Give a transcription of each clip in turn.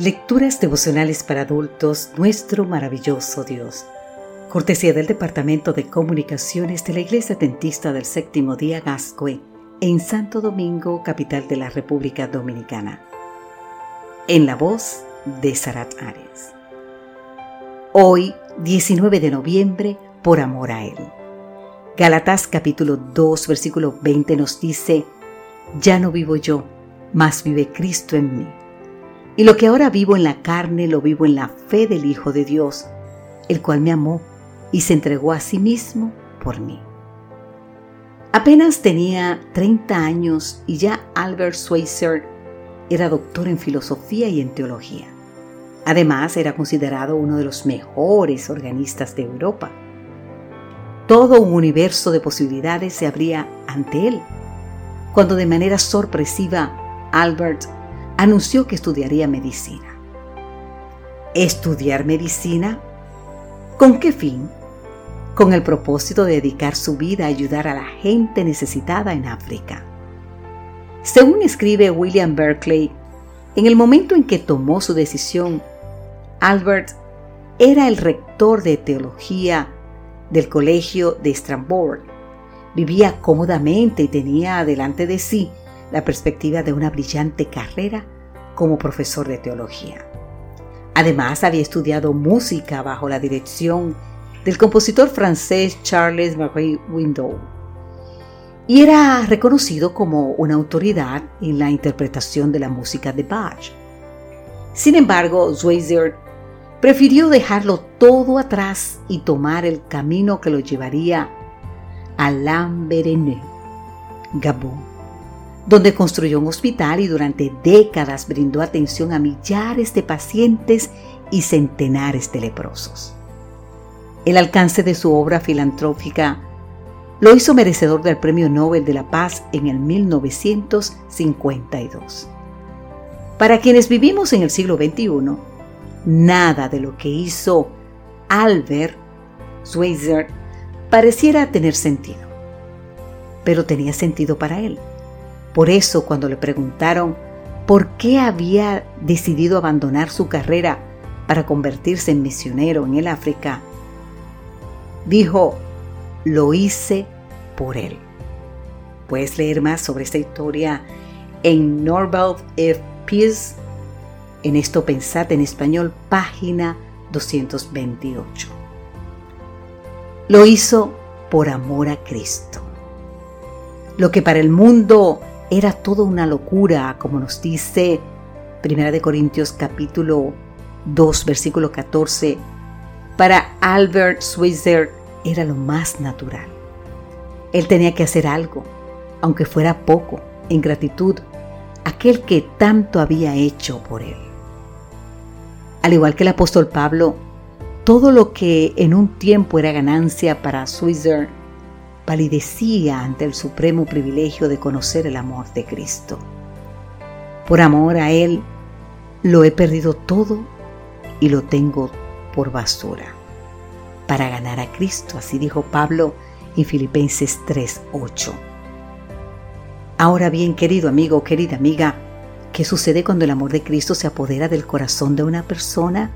Lecturas devocionales para adultos, nuestro maravilloso Dios. Cortesía del Departamento de Comunicaciones de la Iglesia Dentista del Séptimo Día Gascue, en Santo Domingo, capital de la República Dominicana. En la voz de Sarat Arias. Hoy, 19 de noviembre, por amor a Él. Galatas capítulo 2, versículo 20 nos dice, Ya no vivo yo, mas vive Cristo en mí. Y lo que ahora vivo en la carne lo vivo en la fe del Hijo de Dios, el cual me amó y se entregó a sí mismo por mí. Apenas tenía 30 años y ya Albert Schweitzer era doctor en filosofía y en teología. Además, era considerado uno de los mejores organistas de Europa. Todo un universo de posibilidades se abría ante él, cuando de manera sorpresiva Albert anunció que estudiaría medicina. ¿Estudiar medicina? ¿Con qué fin? Con el propósito de dedicar su vida a ayudar a la gente necesitada en África. Según escribe William Berkeley, en el momento en que tomó su decisión, Albert era el rector de teología del Colegio de Strasbourg. Vivía cómodamente y tenía delante de sí la perspectiva de una brillante carrera como profesor de teología. Además, había estudiado música bajo la dirección del compositor francés Charles Marie Window y era reconocido como una autoridad en la interpretación de la música de Bach. Sin embargo, Schweitzer prefirió dejarlo todo atrás y tomar el camino que lo llevaría a Lambaréné, Gabón donde construyó un hospital y durante décadas brindó atención a millares de pacientes y centenares de leprosos. El alcance de su obra filantrópica lo hizo merecedor del Premio Nobel de la Paz en el 1952. Para quienes vivimos en el siglo XXI, nada de lo que hizo Albert Schweitzer pareciera tener sentido, pero tenía sentido para él. Por eso cuando le preguntaron por qué había decidido abandonar su carrera para convertirse en misionero en el África, dijo, lo hice por él. Puedes leer más sobre esta historia en Norval F. Peace, en esto pensad en español, página 228. Lo hizo por amor a Cristo. Lo que para el mundo era toda una locura, como nos dice 1 Corintios capítulo 2, versículo 14. Para Albert Schweitzer era lo más natural. Él tenía que hacer algo, aunque fuera poco, en gratitud aquel que tanto había hecho por él. Al igual que el apóstol Pablo, todo lo que en un tiempo era ganancia para Schweitzer palidecía ante el supremo privilegio de conocer el amor de Cristo. Por amor a Él, lo he perdido todo y lo tengo por basura. Para ganar a Cristo, así dijo Pablo en Filipenses 3:8. Ahora bien, querido amigo, querida amiga, ¿qué sucede cuando el amor de Cristo se apodera del corazón de una persona?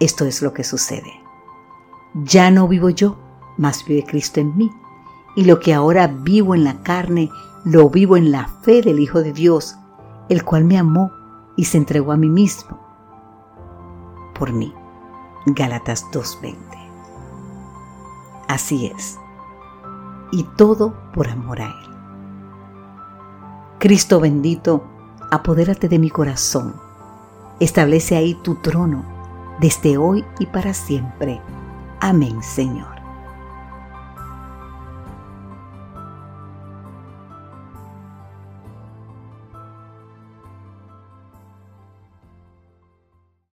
Esto es lo que sucede. Ya no vivo yo, mas vive Cristo en mí y lo que ahora vivo en la carne, lo vivo en la fe del Hijo de Dios, el cual me amó y se entregó a mí mismo. Por mí. Gálatas 2.20. Así es. Y todo por amor a Él. Cristo bendito, apodérate de mi corazón. Establece ahí tu trono, desde hoy y para siempre. Amén, Señor.